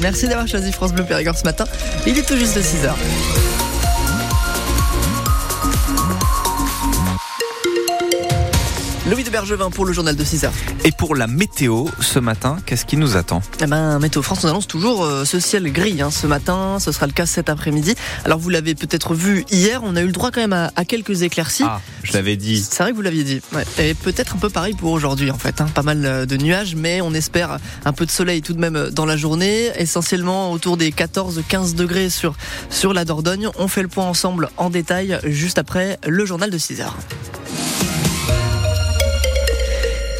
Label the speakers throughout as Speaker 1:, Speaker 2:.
Speaker 1: Merci d'avoir choisi France Bleu Périgord ce matin. Il est tout juste 6 Louis de Bergevin pour le journal de 6 heures.
Speaker 2: Et pour la météo, ce matin, qu'est-ce qui nous attend
Speaker 1: eh ben, Météo France nous annonce toujours euh, ce ciel gris hein, ce matin. Ce sera le cas cet après-midi. Alors, vous l'avez peut-être vu hier, on a eu le droit quand même à, quelques éclaircies.
Speaker 2: Ah, je l'avais dit.
Speaker 1: C'est vrai que vous l'aviez dit. Ouais. Et peut-être un peu pareil pour aujourd'hui, en fait. Hein. Pas mal euh, de nuages, mais on espère un peu de soleil tout de même euh, dans la journée. Essentiellement autour des 14-15 degrés sur, sur la Dordogne. On fait le point ensemble en détail juste après le journal de 6 heures.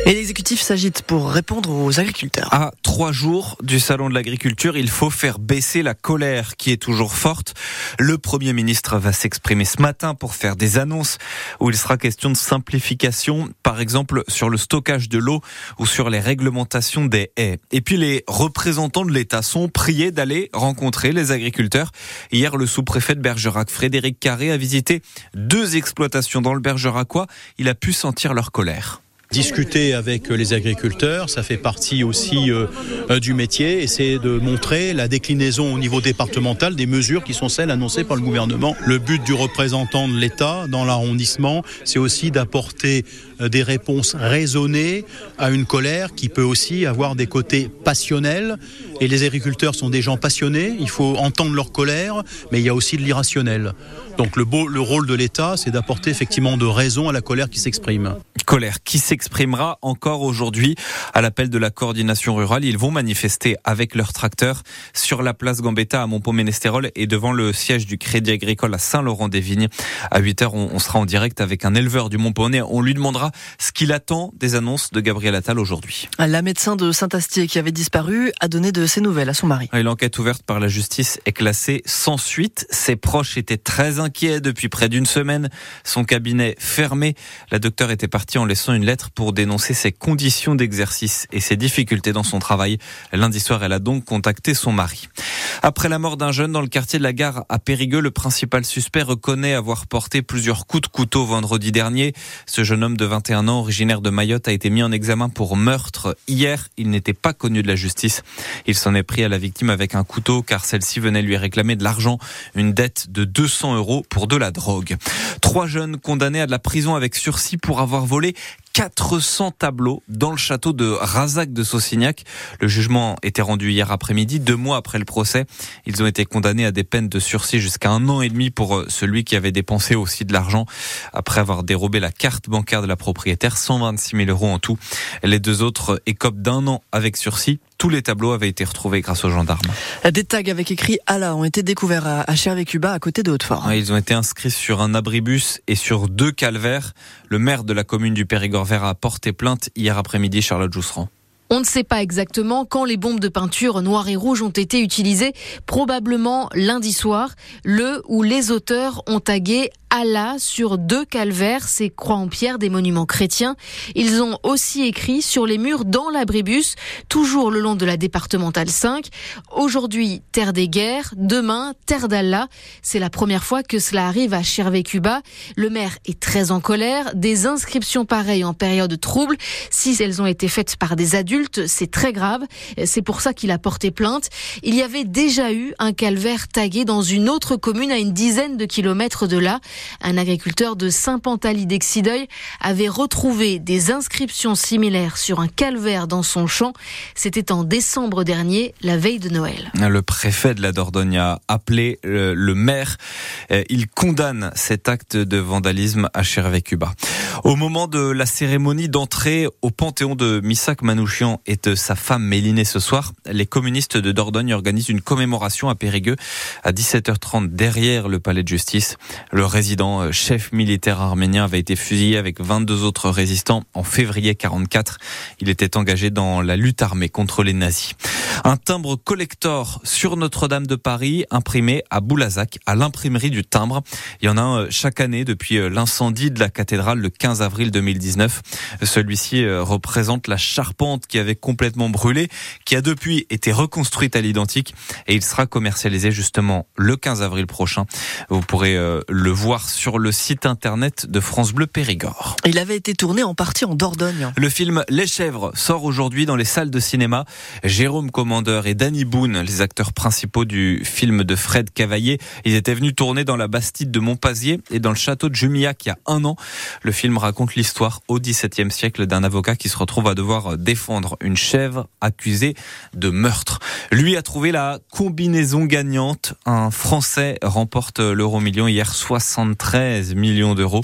Speaker 1: Et l'exécutif s'agite pour répondre aux agriculteurs.
Speaker 2: À trois jours du salon de l'agriculture, il faut faire baisser la colère qui est toujours forte. Le Premier ministre va s'exprimer ce matin pour faire des annonces où il sera question de simplification, par exemple sur le stockage de l'eau ou sur les réglementations des haies. Et puis les représentants de l'État sont priés d'aller rencontrer les agriculteurs. Hier, le sous-préfet de Bergerac, Frédéric Carré, a visité deux exploitations dans le Bergeracois. Il a pu sentir leur colère.
Speaker 3: Discuter avec les agriculteurs, ça fait partie aussi euh, euh, du métier, essayer de montrer la déclinaison au niveau départemental des mesures qui sont celles annoncées par le gouvernement. Le but du représentant de l'État dans l'arrondissement, c'est aussi d'apporter euh, des réponses raisonnées à une colère qui peut aussi avoir des côtés passionnels. Et les agriculteurs sont des gens passionnés, il faut entendre leur colère, mais il y a aussi de l'irrationnel. Donc le, le rôle de l'État, c'est d'apporter effectivement de raison à la colère qui s'exprime.
Speaker 2: Colère qui s'exprimera encore aujourd'hui à l'appel de la coordination rurale. Ils vont manifester avec leurs tracteurs sur la place Gambetta à Montpont-Ménestérol et devant le siège du Crédit Agricole à Saint-Laurent-des-Vignes. À 8h, on sera en direct avec un éleveur du Montponnais. On lui demandera ce qu'il attend des annonces de Gabriel Attal aujourd'hui.
Speaker 1: La médecin de Saint-Astier qui avait disparu a donné de ses nouvelles à son mari.
Speaker 2: L'enquête ouverte par la justice est classée sans suite. Ses proches étaient très inquiets depuis près d'une semaine. Son cabinet fermé. La docteure était partie en laissant une lettre pour dénoncer ses conditions d'exercice et ses difficultés dans son travail. Lundi soir, elle a donc contacté son mari. Après la mort d'un jeune dans le quartier de la gare à Périgueux, le principal suspect reconnaît avoir porté plusieurs coups de couteau vendredi dernier. Ce jeune homme de 21 ans, originaire de Mayotte, a été mis en examen pour meurtre. Hier, il n'était pas connu de la justice. Il s'en est pris à la victime avec un couteau car celle-ci venait lui réclamer de l'argent, une dette de 200 euros pour de la drogue. Trois jeunes condamnés à de la prison avec sursis pour avoir volé 400 tableaux dans le château de Razac de Saucignac. Le jugement était rendu hier après-midi, deux mois après le procès. Ils ont été condamnés à des peines de sursis jusqu'à un an et demi pour euh, celui qui avait dépensé aussi de l'argent après avoir dérobé la carte bancaire de la propriétaire, 126 000 euros en tout. Les deux autres écopent d'un an avec sursis. Tous les tableaux avaient été retrouvés grâce aux gendarmes.
Speaker 1: Des tags avec écrit Allah ont été découverts à Chervé-Cuba, à côté de Hautefort.
Speaker 2: Ils ont été inscrits sur un abribus et sur deux calvaires. Le maire de la commune du Périgord vert a porté plainte hier après-midi, Charlotte Jousserand.
Speaker 4: On ne sait pas exactement quand les bombes de peinture noires et rouges ont été utilisées, probablement lundi soir, le où les auteurs ont tagué Allah sur deux calvaires, ces croix en pierre des monuments chrétiens. Ils ont aussi écrit sur les murs dans l'abribus, toujours le long de la départementale 5. Aujourd'hui, terre des guerres, demain, terre d'Allah. C'est la première fois que cela arrive à Chervé-Cuba. Le maire est très en colère. Des inscriptions pareilles en période trouble, si elles ont été faites par des adultes, c'est très grave. C'est pour ça qu'il a porté plainte. Il y avait déjà eu un calvaire tagué dans une autre commune à une dizaine de kilomètres de là. Un agriculteur de Saint-Pantaly d'Exideuil avait retrouvé des inscriptions similaires sur un calvaire dans son champ. C'était en décembre dernier, la veille de Noël.
Speaker 2: Le préfet de la Dordogne a appelé euh, le, maire. Euh, il condamne cet acte de vandalisme à Chervé-Cuba. Au moment de la cérémonie d'entrée au panthéon de Missak Manouchian et de sa femme Mélinée ce soir, les communistes de Dordogne organisent une commémoration à Périgueux à 17h30 derrière le palais de justice. Le résident euh, chef militaire arménien avait été fusillé avec 22 autres résistants en février 44. Il était engagé dans la lutte armée contre les nazis. Un timbre collector sur Notre-Dame de Paris imprimé à Boulazac à l'imprimerie du timbre. Il y en a un euh, chaque année depuis euh, l'incendie de la cathédrale le 15 avril 2019. Celui-ci représente la charpente qui avait complètement brûlé, qui a depuis été reconstruite à l'identique et il sera commercialisé justement le 15 avril prochain. Vous pourrez le voir sur le site internet de France Bleu Périgord.
Speaker 1: Il avait été tourné en partie en Dordogne.
Speaker 2: Le film Les Chèvres sort aujourd'hui dans les salles de cinéma. Jérôme Commandeur et Danny Boone, les acteurs principaux du film de Fred Cavaillé, ils étaient venus tourner dans la Bastide de Montpazier et dans le château de Jumillac il y a un an. Le film raconte l'histoire au XVIIe siècle d'un avocat qui se retrouve à devoir défendre une chèvre accusée de meurtre. Lui a trouvé la combinaison gagnante. Un Français remporte l'euro million hier 73 millions d'euros.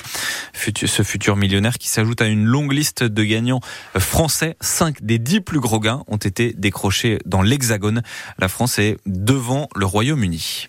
Speaker 2: Ce futur millionnaire qui s'ajoute à une longue liste de gagnants français. Cinq des dix plus gros gains ont été décrochés dans l'Hexagone. La France est devant le Royaume-Uni.